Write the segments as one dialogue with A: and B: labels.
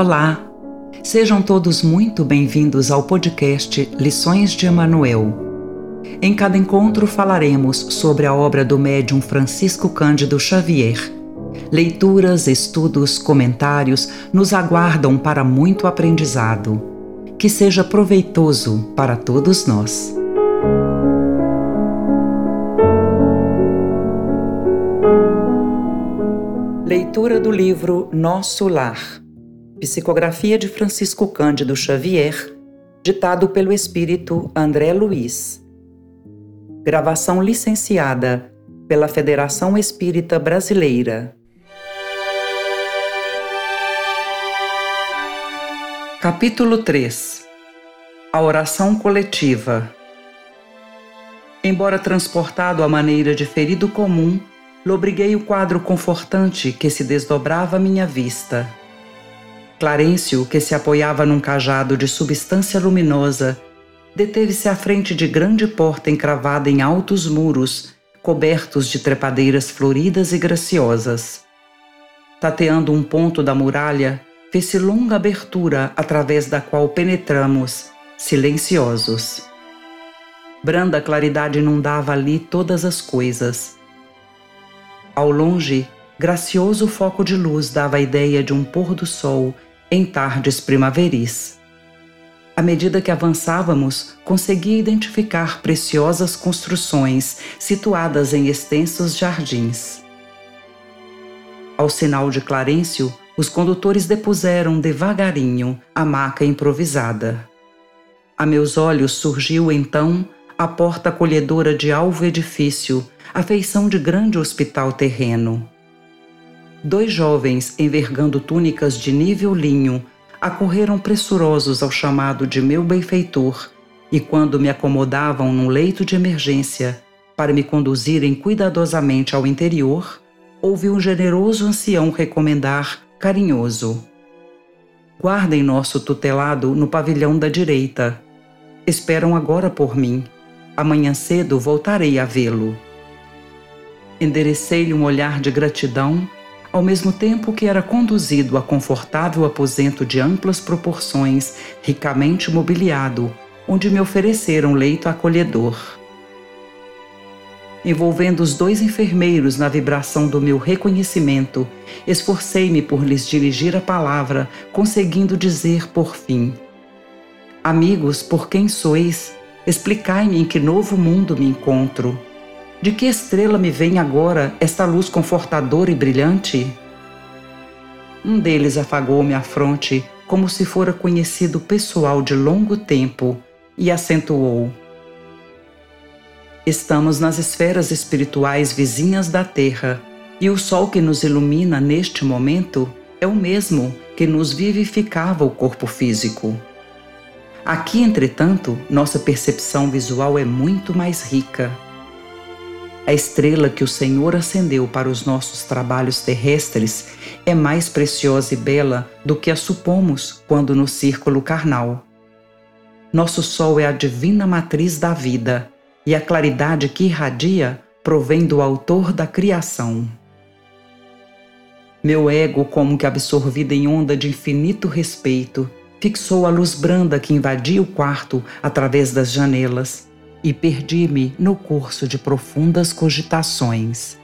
A: Olá! Sejam todos muito bem-vindos ao podcast Lições de Emanuel. Em cada encontro falaremos sobre a obra do médium Francisco Cândido Xavier. Leituras, estudos, comentários nos aguardam para muito aprendizado. Que seja proveitoso para todos nós. Leitura do livro Nosso Lar Psicografia de Francisco Cândido Xavier, ditado pelo espírito André Luiz. Gravação licenciada pela Federação Espírita Brasileira. Capítulo 3 A oração coletiva. Embora transportado à maneira de ferido comum, lobriguei o quadro confortante que se desdobrava à minha vista Clarencio, que se apoiava num cajado de substância luminosa, deteve-se à frente de grande porta encravada em altos muros, cobertos de trepadeiras floridas e graciosas. Tateando um ponto da muralha, fez-se longa abertura através da qual penetramos, silenciosos. Branda claridade inundava ali todas as coisas. Ao longe, gracioso foco de luz dava a ideia de um pôr do sol em tardes primaveris. À medida que avançávamos, conseguia identificar preciosas construções situadas em extensos jardins. Ao sinal de Clarencio, os condutores depuseram devagarinho a maca improvisada. A meus olhos surgiu então a porta acolhedora de alvo edifício, a feição de grande hospital terreno. Dois jovens, envergando túnicas de nível linho, acorreram pressurosos ao chamado de meu benfeitor, e quando me acomodavam num leito de emergência para me conduzirem cuidadosamente ao interior, ouvi um generoso ancião recomendar, carinhoso: Guardem nosso tutelado no pavilhão da direita. Esperam agora por mim. Amanhã cedo voltarei a vê-lo. Enderecei-lhe um olhar de gratidão ao mesmo tempo que era conduzido a confortável aposento de amplas proporções, ricamente mobiliado, onde me ofereceram leito acolhedor. Envolvendo os dois enfermeiros na vibração do meu reconhecimento, esforcei-me por lhes dirigir a palavra, conseguindo dizer por fim: Amigos, por quem sois? Explicai-me em que novo mundo me encontro. De que estrela me vem agora esta luz confortadora e brilhante? Um deles afagou-me a fronte como se fora conhecido pessoal de longo tempo e acentuou: Estamos nas esferas espirituais vizinhas da Terra e o sol que nos ilumina neste momento é o mesmo que nos vivificava o corpo físico. Aqui, entretanto, nossa percepção visual é muito mais rica a estrela que o Senhor acendeu para os nossos trabalhos terrestres é mais preciosa e bela do que a supomos quando no círculo carnal. Nosso sol é a divina matriz da vida e a claridade que irradia provém do Autor da criação. Meu ego, como que absorvido em onda de infinito respeito, fixou a luz branda que invadia o quarto através das janelas e perdi-me no curso de profundas cogitações.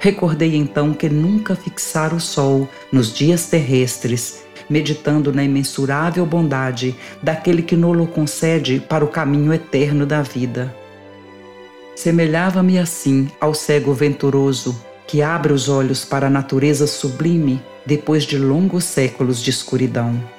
A: Recordei então que nunca fixar o sol nos dias terrestres, meditando na imensurável bondade daquele que nolo concede para o caminho eterno da vida. Semelhava-me assim ao cego venturoso que abre os olhos para a natureza sublime depois de longos séculos de escuridão.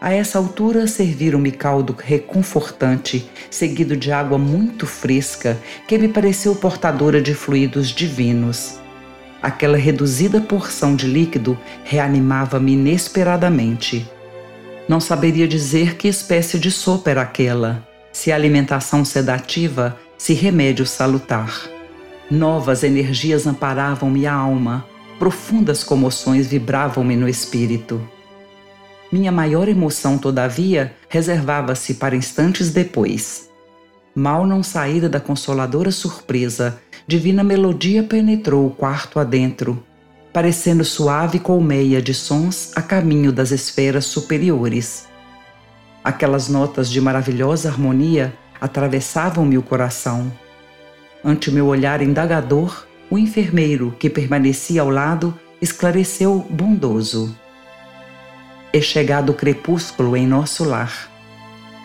A: A essa altura serviram-me caldo reconfortante, seguido de água muito fresca, que me pareceu portadora de fluidos divinos. Aquela reduzida porção de líquido reanimava-me inesperadamente. Não saberia dizer que espécie de sopa era aquela, se alimentação sedativa, se remédio salutar. Novas energias amparavam-me a alma, profundas comoções vibravam-me no espírito. Minha maior emoção, todavia, reservava-se para instantes depois. Mal não saída da consoladora surpresa, divina melodia penetrou o quarto adentro. parecendo suave colmeia de sons a caminho das esferas superiores. Aquelas notas de maravilhosa harmonia atravessavam-me o coração. Ante meu olhar indagador, o enfermeiro que permanecia ao lado esclareceu bondoso. É chegado o crepúsculo em nosso lar.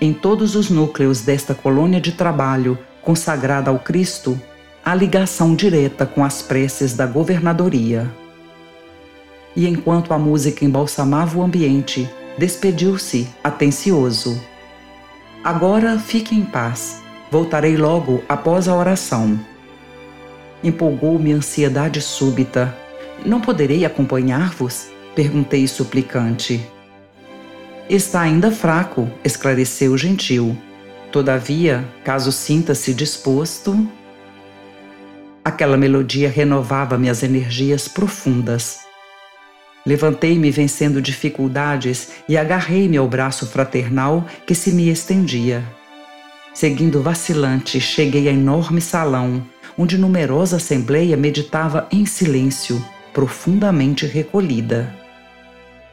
A: Em todos os núcleos desta colônia de trabalho consagrada ao Cristo, há ligação direta com as preces da governadoria. E enquanto a música embalsamava o ambiente, despediu-se, atencioso. Agora fique em paz, voltarei logo após a oração. Empolgou-me ansiedade súbita. Não poderei acompanhar-vos? Perguntei suplicante. Está ainda fraco, esclareceu o gentil. Todavia, caso sinta-se disposto. Aquela melodia renovava minhas energias profundas. Levantei-me vencendo dificuldades e agarrei-me ao braço fraternal que se me estendia. Seguindo vacilante, cheguei a enorme salão, onde numerosa assembleia meditava em silêncio, profundamente recolhida.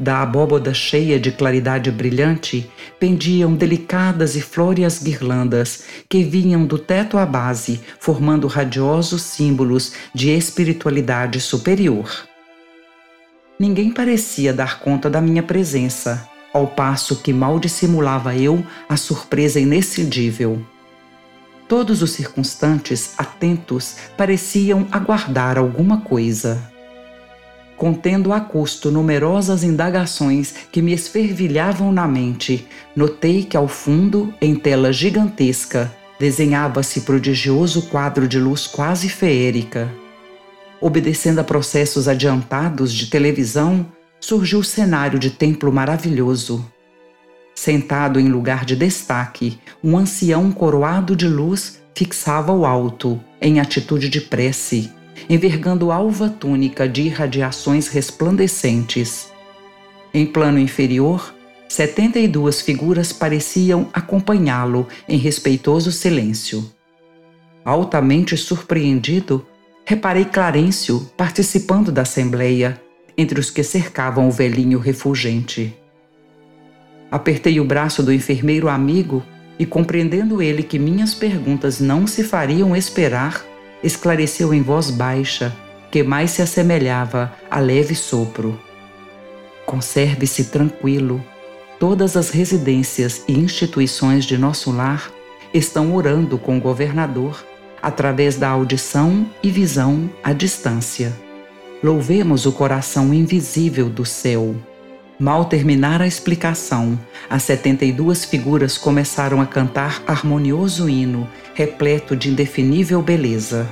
A: Da abóboda cheia de claridade brilhante pendiam delicadas e flóreas guirlandas que vinham do teto à base, formando radiosos símbolos de espiritualidade superior. Ninguém parecia dar conta da minha presença, ao passo que mal dissimulava eu a surpresa inexcedível. Todos os circunstantes, atentos, pareciam aguardar alguma coisa. Contendo a custo numerosas indagações que me esfervilhavam na mente, notei que ao fundo, em tela gigantesca, desenhava-se prodigioso quadro de luz quase feérica. Obedecendo a processos adiantados de televisão, surgiu o cenário de templo maravilhoso. Sentado em lugar de destaque, um ancião coroado de luz fixava o alto, em atitude de prece, envergando alva túnica de irradiações resplandecentes. Em plano inferior, setenta e duas figuras pareciam acompanhá-lo em respeitoso silêncio. Altamente surpreendido, reparei Clarencio participando da assembleia, entre os que cercavam o velhinho refulgente. Apertei o braço do enfermeiro amigo e, compreendendo ele que minhas perguntas não se fariam esperar, esclareceu em voz baixa, que mais se assemelhava a leve sopro. Conserve-se tranquilo. Todas as residências e instituições de nosso lar estão orando com o governador através da audição e visão à distância. Louvemos o coração invisível do céu. Mal terminar a explicação, as setenta e duas figuras começaram a cantar harmonioso hino, repleto de indefinível beleza.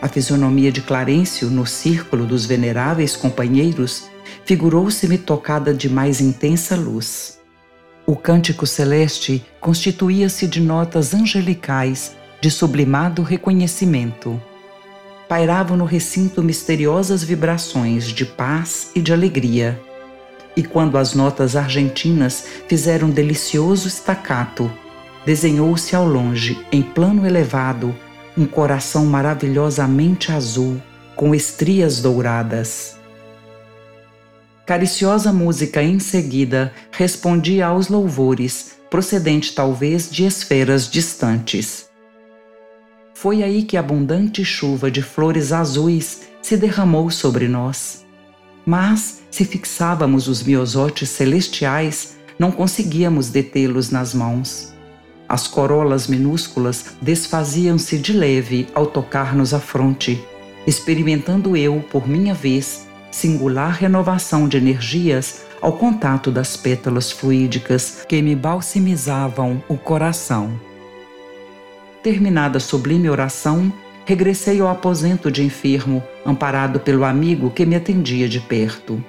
A: A fisionomia de Clarencio, no círculo dos veneráveis companheiros, figurou-se-me tocada de mais intensa luz. O cântico celeste constituía-se de notas angelicais de sublimado reconhecimento. Pairavam no recinto misteriosas vibrações de paz e de alegria. E quando as notas argentinas fizeram um delicioso estacato, desenhou-se ao longe, em plano elevado, um coração maravilhosamente azul, com estrias douradas. Cariciosa música em seguida respondia aos louvores, procedente talvez de esferas distantes. Foi aí que abundante chuva de flores azuis se derramou sobre nós. Mas, se fixávamos os miosotes celestiais, não conseguíamos detê-los nas mãos. As corolas minúsculas desfaziam-se de leve ao tocar-nos a fronte, experimentando eu, por minha vez, singular renovação de energias ao contato das pétalas fluídicas que me balsamizavam o coração. Terminada a sublime oração, regressei ao aposento de enfermo, amparado pelo amigo que me atendia de perto.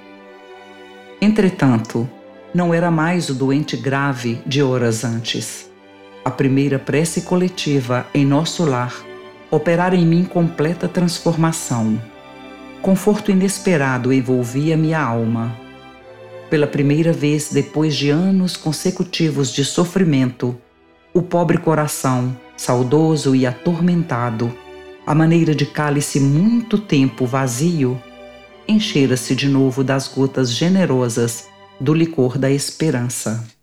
A: Entretanto, não era mais o doente grave de horas antes. A primeira prece coletiva em nosso lar operara em mim completa transformação. Conforto inesperado envolvia minha alma. Pela primeira vez depois de anos consecutivos de sofrimento, o pobre coração saudoso e atormentado, à maneira de cálice muito tempo vazio, enchera-se de novo das gotas generosas do licor da esperança.